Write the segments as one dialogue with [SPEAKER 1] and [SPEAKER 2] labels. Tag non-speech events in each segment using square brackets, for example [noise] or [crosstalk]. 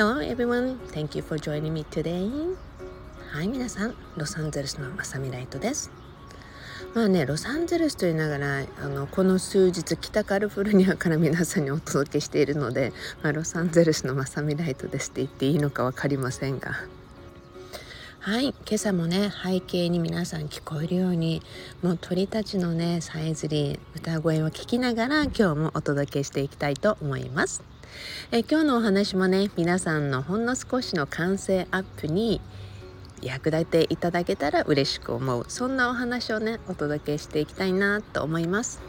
[SPEAKER 1] Hello everyone, thank you for joining me today. はい、皆さん、ロサンゼルスのまさみライトです。まあね、ロサンゼルスと言いながらあのこの数日北カリフォルニアから皆さんにお届けしているので、まあ、ロサンゼルスのまさみライトですって言っていいのか分かりませんがはい今朝もね背景に皆さん聞こえるようにもう鳥たちのねさえずり歌声を聞きながら今日もお届けしていきたいと思います。え今日のお話もね皆さんのほんの少しの感性アップに役立ていただけたら嬉しく思う。そんなお話をねお届けしていきたいなと思います。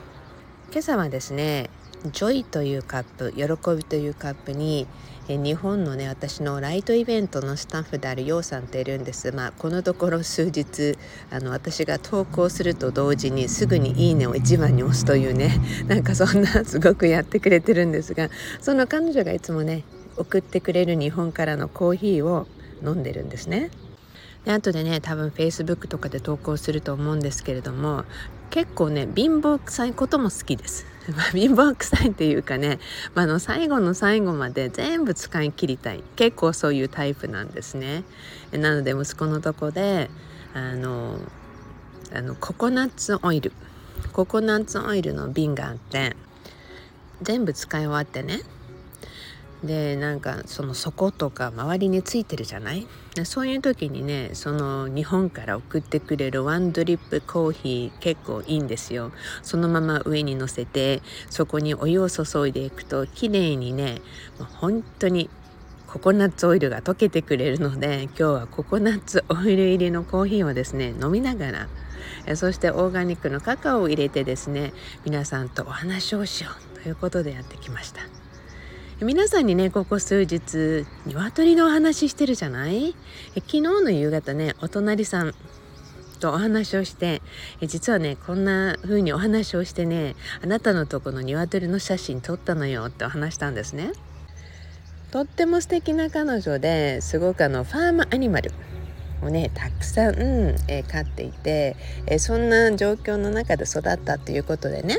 [SPEAKER 1] 今朝はですね joy というカップ喜びというカップにえ日本のね私のライトイベントのスタッフであるようさんっているんですまあこのところ数日あの私が投稿すると同時にすぐに「いいね」を一番に押すというね [laughs] なんかそんなすごくやってくれてるんですがその彼女がいつもね送ってくれる日本からのコーヒーを飲んでるんですね。で後でね多分 Facebook とかで投稿すると思うんですけれども結構ね貧乏臭いことも好きです。まあ、貧乏くさいっていうかね、まあ、の最後の最後まで全部使い切りたい結構そういうタイプなんですね。なので息子のとこであのあのココナッツオイルココナッツオイルの瓶があって全部使い終わってねでなんかその底とか周りについてるじゃない？そういう時にねその日本から送ってくれるワンドリップコーヒー結構いいんですよそのまま上に乗せてそこにお湯を注いでいくと綺麗にねもう本当にココナッツオイルが溶けてくれるので今日はココナッツオイル入りのコーヒーをですね飲みながらそしてオーガニックのカカオを入れてですね皆さんとお話をしようということでやってきました。皆さんにねここ数日鶏のお話してるじゃない？昨日の夕方ねお隣さんとお話をしてえ実はねこんな風にお話をしてねあなたのとこの鶏の写真撮ったのよってお話したんですね。とっても素敵な彼女ですごくあのファームアニマルをねたくさん、えー、飼っていて、えー、そんな状況の中で育ったっていうことでね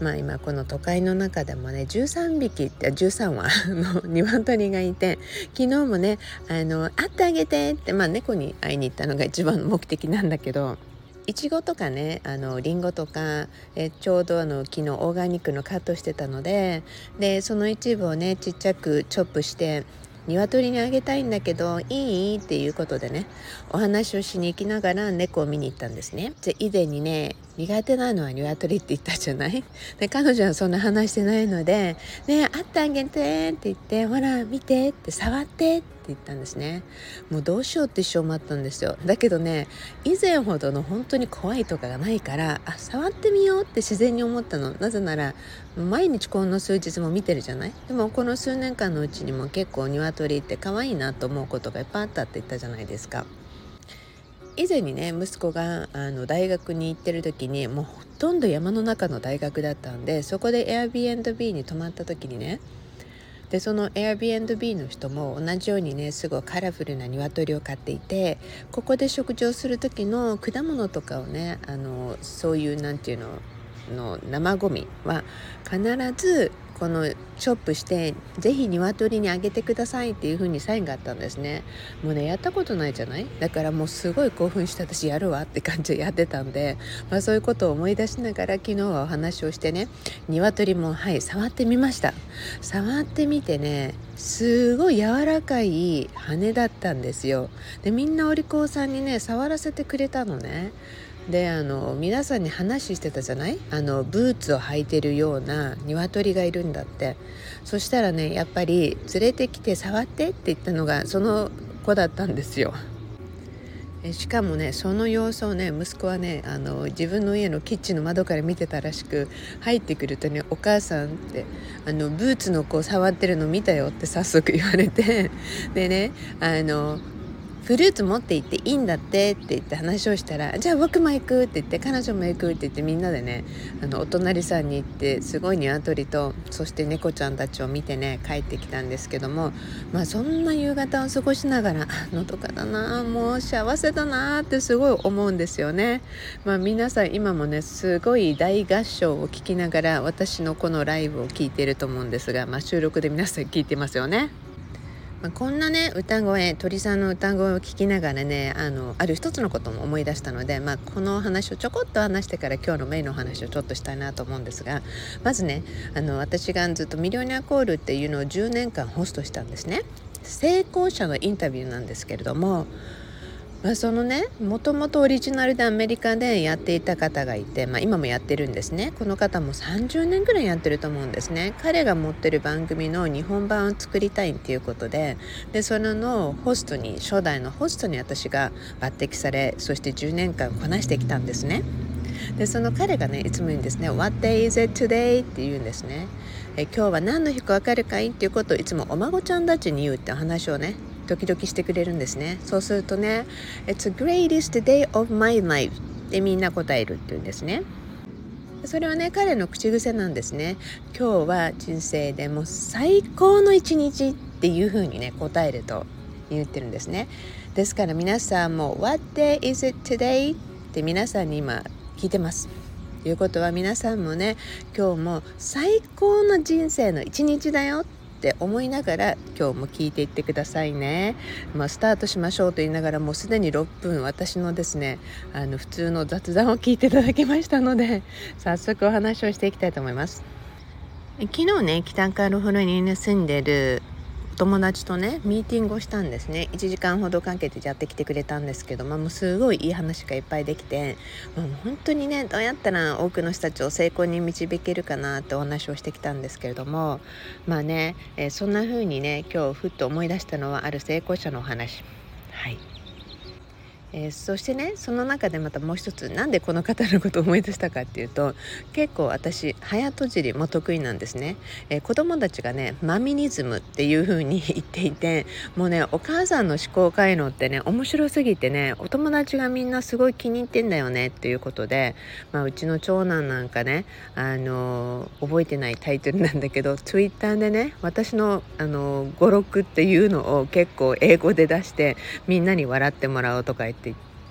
[SPEAKER 1] まあ今この都会の中でもね13匹って13羽の [laughs] 鶏がいて昨日もねあの会ってあげてってまあ猫に会いに行ったのが一番の目的なんだけどいちごとかねあのリンゴとかえちょうどあの昨日オーガニックのカットしてたのででその一部をねちっちゃくチョップして鶏にあげたいんだけどいい？っていうことでねお話をしに行きながら猫を見に行ったんですね。で以前にね苦手なのは鶏って言ったじゃない？[laughs] で彼女はそんな話してないので「ね会ってあげて」って言って「ほら見て」って触ってって言ったんですね。もうどうしようって一生待ったんですよ。だけどね以前ほどの本当に怖いとかがないからあ触ってみようって自然に思ったの。なぜなら毎日この数日も見てるじゃない？でもこの数年間のうちにも結構鶏って可愛いなと思うことがいっぱいあったって言ったじゃないですか以前にね息子があの大学に行ってる時にもうほとんど山の中の大学だったんでそこで Airbnb に泊まった時にねでその Airbnb の人も同じようにねすごいカラフルな鶏を飼っていてここで食事をする時の果物とかをねあのそういう何て言うのの生ゴミは必ずこのショップしてぜひ鶏にあげてくださいっていう風にサインがあったんですね。もうねやったことないじゃない？だからもうすごい興奮して私やるわって感じでやってたんで、まあ、そういうことを思い出しながら昨日はお話をしてね鶏もはい触ってみました。触ってみてねすごい柔らかい羽だったんですよ。でみんなお利口さんにね触らせてくれたのね。であの皆さんに話してたじゃない？あのブーツを履いてるような鶏がいるんだって。そしたらねやっぱり連れてきて触ってって言ったのがその子だったんですよ。しかもねその様子をね息子はねあの自分の家のキッチンの窓から見てたらしく入ってくるとね「お母さん」ってあのブーツの子触ってるの見たよって早速言われて。でねあのフルーツ持って行っていいんだってって言って話をしたらじゃあ僕も行くって言って彼女も行くって言ってみんなでねあのお隣さんに行ってすごい鶏とそして猫ちゃんたちを見てね帰ってきたんですけどもまあそんな夕方を過ごしながらのどかだなもう幸せだなってすごい思うんですよね。まあ皆さん今もねすごい大合唱を聞きながら私のこのライブを聞いてると思うんですが、まあ、収録で皆さん聞いてますよね。まあ、こんなね歌声鳥さんの歌声を聞きながらねあのある一つのことも思い出したので、まあ、この話をちょこっと話してから今日のメインの話をちょっとしたいなと思うんですがまずねあの私がずっとミリオニアコールっていうのを10年間ホストしたんですね。成功者のインタビューなんですけれどもまあ、そのねもともとオリジナルでアメリカでやっていた方がいて、まあ、今もやってるんですね。この方も30年ぐらいやってると思うんですね。彼が持ってる番組の日本版を作りたいっていうことででそれのホストに初代のホストに私が抜擢されそして10年間こなしてきたんですね。でその彼がねいつも言うんですね「What day is it today?」って言うんですね。え今日は何の日か分かるかい？っていうことをいつもお孫ちゃんたちに言うって話をね時々してくれるんですね。そうするとね「It's the greatest day of my life」ってみんな答えるって言うんですね。それはね彼の口癖なんですね。今日は人生でも最高の一日っていうふうにね答えると言ってるんですね。ですから皆さんも「What day is it today?」って皆さんに今聞いてます。ということは皆さんもね今日も最高の人生の一日だよ。ってって思いながら今日も聞いていってくださいね。まあ、スタートしましょうと言いながらもうすでに6分私のですねあの普通の雑談を聞いていただきましたので早速お話をしていきたいと思います。昨日ね北カリフォルニアに住んでる友達とねミーティングをしたんですね1時間ほどかけてやってきてくれたんですけど、まあ、もうすごいいい話がいっぱいできて、もう本当にねどうやったら多くの人たちを成功に導けるかなってお話をしてきたんですけれどもまあね、えー、そんな風にね今日ふっと思い出したのはある成功者のお話。はいえー、そしてねその中でまたもう一つなんでこの方のことを思い出したかっていうと結構私早とじりも得意なんですね、えー、子供たちがねマミニズムっていう風に言っていてもうねお母さんの思考回路ってね面白すぎてねお友達がみんなすごい気に入ってんだよねっていうことで、まあ、うちの長男なんかねあのー、覚えてないタイトルなんだけど Twitter でね私のあの語録っていうのを結構英語で出してみんなに笑ってもらおうとか言って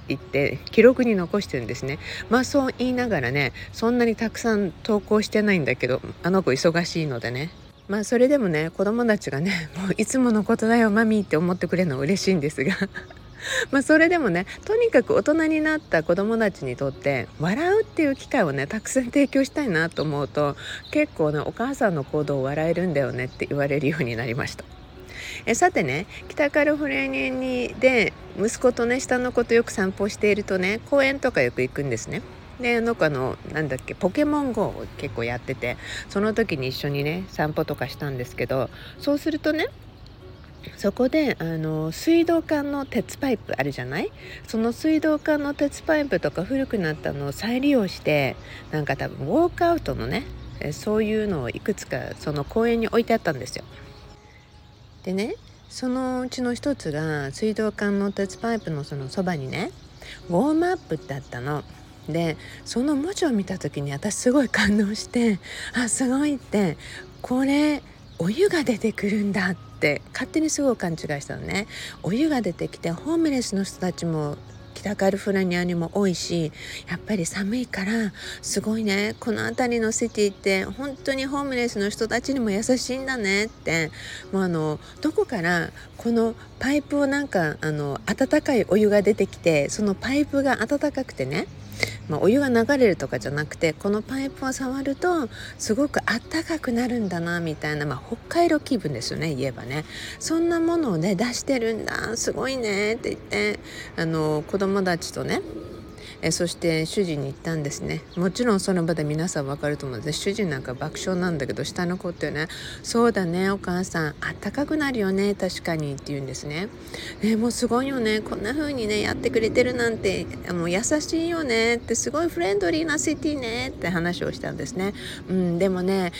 [SPEAKER 1] 言って記録に残してるんですね。まあそう言いながらねそんなにたくさん投稿してないんだけどあの子忙しいのでね。まあそれでもね子供たちがね [laughs] もういつものことだよマミーって思ってくれるの嬉しいんですが。[laughs] まあそれでもねとにかく大人になった子供たちにとって笑うっていう機会をねたくさん提供したいなと思うと結構ねお母さんの行動を笑えるんだよねって言われるようになりました。えさてね北カリフォルニアにで息子とね下の子とよく散歩しているとね公園とかよく行くんですね。であの子のなんだっけポケモン GO を結構やっててその時に一緒にね散歩とかしたんですけどそうするとねそこであの水道管の鉄パイプあるじゃない？その水道管の鉄パイプとか古くなったのを再利用してなんか多分ウォークアウトのねそういうのをいくつかその公園に置いてあったんですよ。でねそのうちの一つが水道管の鉄パイプのそのそばにねウォームアップってあったの。でその文字を見た時に私すごい感動してあすごいってこれお湯が出てくるんだって勝手にすごい勘違いしたのねお湯が出てきてホームレスの人たちも北カリフォルニアにも多いしやっぱり寒いからすごいねこの辺りのシティって本当にホームレスの人たちにも優しいんだねって。もうあのどこからこのパイプをなんかあの温かいお湯が出てきてそのパイプが温かくてねまあ、お湯が流れるとかじゃなくてこのパイプを触るとすごくあったかくなるんだなみたいな、まあ、北海道気分ですよね言えばね。そんなものをね出してるんだすごいねって言ってあの子供たちとねえそして主人に言ったんですね。もちろんその場で皆さん分かると思うんです。主人なんか爆笑なんだけど下の子ってね「そうだねお母さん。あったかくなるよね確かに」って言うんですね。えもうすごいよね。こんな風にねやってくれてるなんて。もう優しいよね。ってすごいフレンドリーなシティね。って話をしたんですね。うん、でもね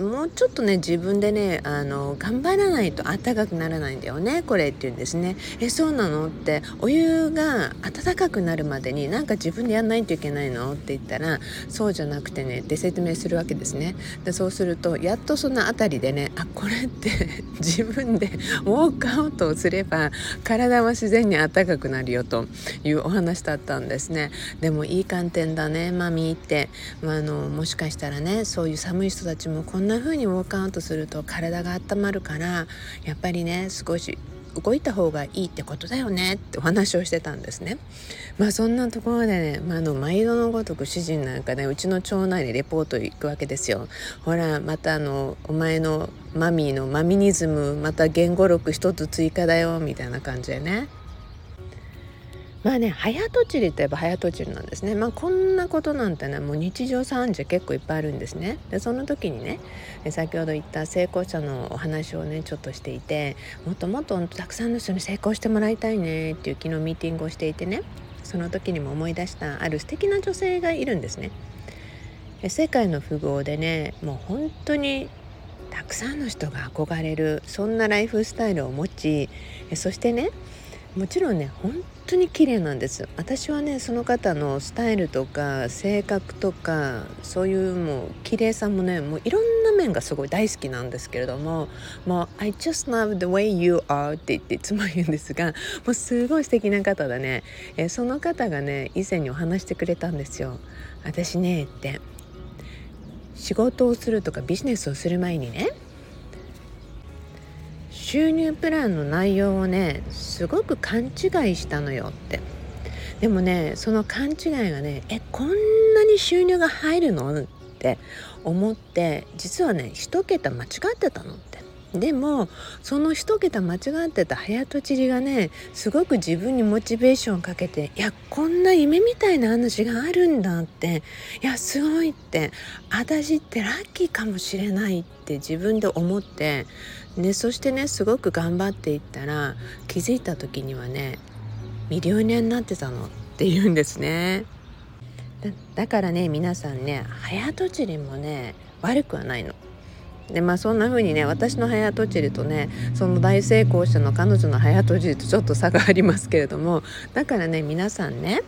[SPEAKER 1] もうちょっとね自分でねあの頑張らないとあったかくならないんだよね。これって言うんですね。えそうなの？ってお湯が温かくなるまでになんか自分でやんないといけないの？って言ったらそうじゃなくてねで説明するわけですね。でそうするとやっとその辺りでねあこれって [laughs] 自分でウォークアウトをすれば体は自然に暖かくなるよというお話だったんですね。でもいい観点だねマミーって、まあ、あのもしかしたらねそういう寒い人たちもこんな風にウォークアウトすると体が温まるからやっぱりね少し動いた方がいいってことだよねってお話をしてたんですね。まあそんなところでね、まあ、の毎度のごとく主人なんかねうちの町内にレポート行くわけですよ。ほらまたあのお前のマミーのマミニズムまた言語録一つ追加だよみたいな感じでね。まあね早とちりといえば早とちりなんですね。まあこんなことなんてねもう日常茶飯事結構いっぱいあるんですね。でその時にね先ほど言った成功者のお話をねちょっとしていてもっともっとたくさんの人に成功してもらいたいねっていう昨日ミーティングをしていてねその時にも思い出したある素敵な女性がいるんですね。世界の富豪でねもう本当にたくさんの人が憧れるそんなライフスタイルを持ちそしてねもちろんね本当に綺麗なんです。私はねその方のスタイルとか性格とかそういうもう綺麗さもねもういろんな面がすごい大好きなんですけれどももう「I just love the way you are」って言っていつも言うんですがもうすごい素敵な方だね。えその方がね以前にお話してくれたんですよ。私ねって。仕事をするとかビジネスをする前にね収入プランの内容をねすごく勘違いしたのよって。でもねその勘違いがねえこんなに収入が入るの？って思って実はね一桁間違ってたのって。でもその一桁間違ってた早とちりがねすごく自分にモチベーションかけていやこんな夢みたいな話があるんだっていやすごいって私ってラッキーかもしれないって自分で思ってでそしてねすごく頑張っていったら気づいた時にはねミリオネアになってたのって言うんですねだからね皆さんね早とちりもね悪くはないの。でまあそんな風にね私の早とちりとねその大成功者の彼女の早とちりとちょっと差がありますけれどもだからね皆さんね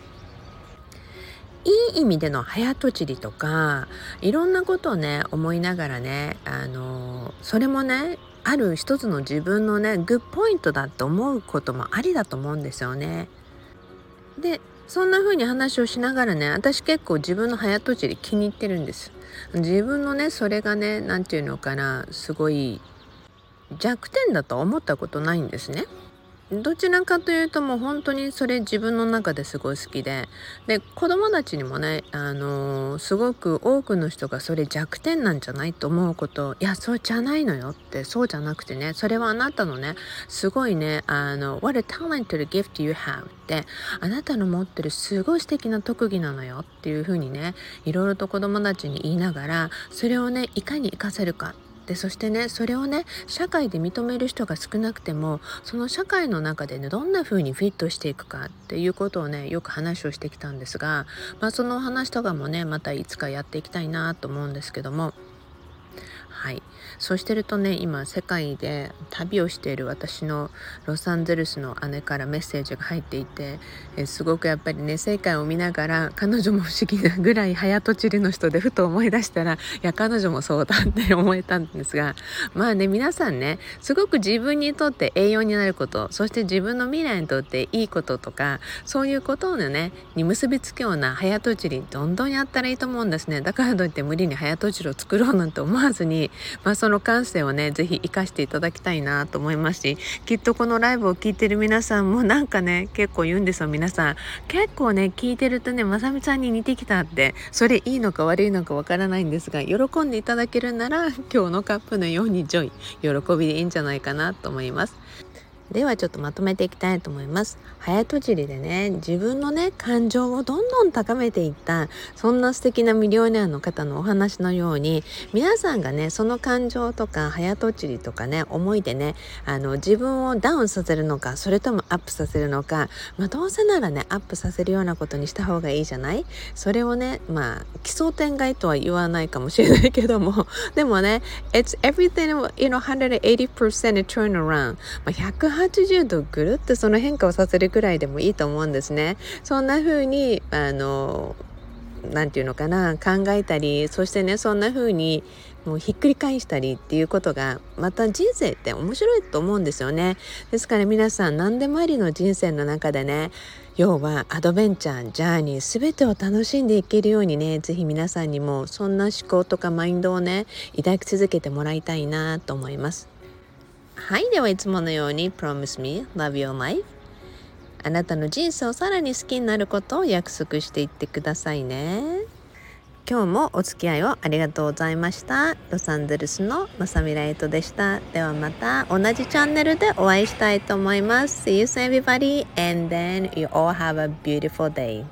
[SPEAKER 1] いい意味での早とちりとかいろんなことをね思いながらねあのそれもねある一つの自分のねグッポイントだと思うこともありだと思うんですよね。でそんな風に話をしながらね私結構自分の早とちり気に入ってるんです。自分のねそれがね何て言うのかなすごい弱点だと思ったことないんですね。どちらかというともう本当にそれ自分の中ですごい好きで。で子供たちにもね、あのー、すごく多くの人がそれ弱点なんじゃないと思うこと。いやそうじゃないのよって。そうじゃなくてねそれはあなたのねすごいねあの What a talented gift you have って。あなたの持ってるすごい素敵な特技なのよっていうふうにねいろいろと子供たちに言いながらそれをねいかに活かせるか。でそしてねそれをね社会で認める人が少なくてもその社会の中でねどんな風にフィットしていくかっていうことをねよく話をしてきたんですが、まあ、その話とかもねまたいつかやっていきたいなと思うんですけどもそうしてるとね今世界で旅をしている私のロサンゼルスの姉からメッセージが入っていてえすごくやっぱりね世界を見ながら彼女も不思議なぐらい早とちりの人でふと思い出したらいや彼女もそうだって思えたんですがまあね皆さんねすごく自分にとって栄養になることそして自分の未来にとっていいこととかそういうことをねに結びつくような早とちりどんどんやったらいいと思うんですね。だからといって無理に早とちりを作ろうなんて思わずにまあその感性をね是非活かしていただきたいなと思いますしきっとこのライブを聴いてる皆さんもなんかね結構言うんですよ皆さん結構ね聞いてるとねまさみちゃんに似てきたってそれいいのか悪いのかわからないんですが喜んでいただけるなら今日のカップのように joy 喜びでいいんじゃないかなと思います。ではちょっとまとめていきたいと思います。早とちりでね自分のね感情をどんどん高めていったそんな素敵なミリオネアの方のお話のように皆さんがねその感情とか早とちりとかね思いでねあの自分をダウンさせるのかそれともアップさせるのかまあどうせならねアップさせるようなことにした方がいいじゃない？それをねまあ奇想天外とは言わないかもしれないけどもでもね It's everything you know 180% turn around、まあ、180度ぐるってその変化をさせるくらいでもいいと思うんですね。そんな風にあの何て言うのかな考えたりそしてねそんな風にもうひっくり返したりっていうことがまた人生って面白いと思うんですよね。ですから皆さん何でもありの人生の中でね要はアドベンチャージャーニー全てを楽しんでいけるようにね是非皆さんにもそんな思考とかマインドをね抱き続けてもらいたいなと思います。はいではいつものように Promise me love your life. あなたの人生をさらに好きになることを約束していってくださいね。今日もお付き合いをありがとうございました。ロサンゼルスのまさみライトでした。ではまた同じチャンネルでお会いしたいと思います。See you soon everybody. And then you all have a beautiful day.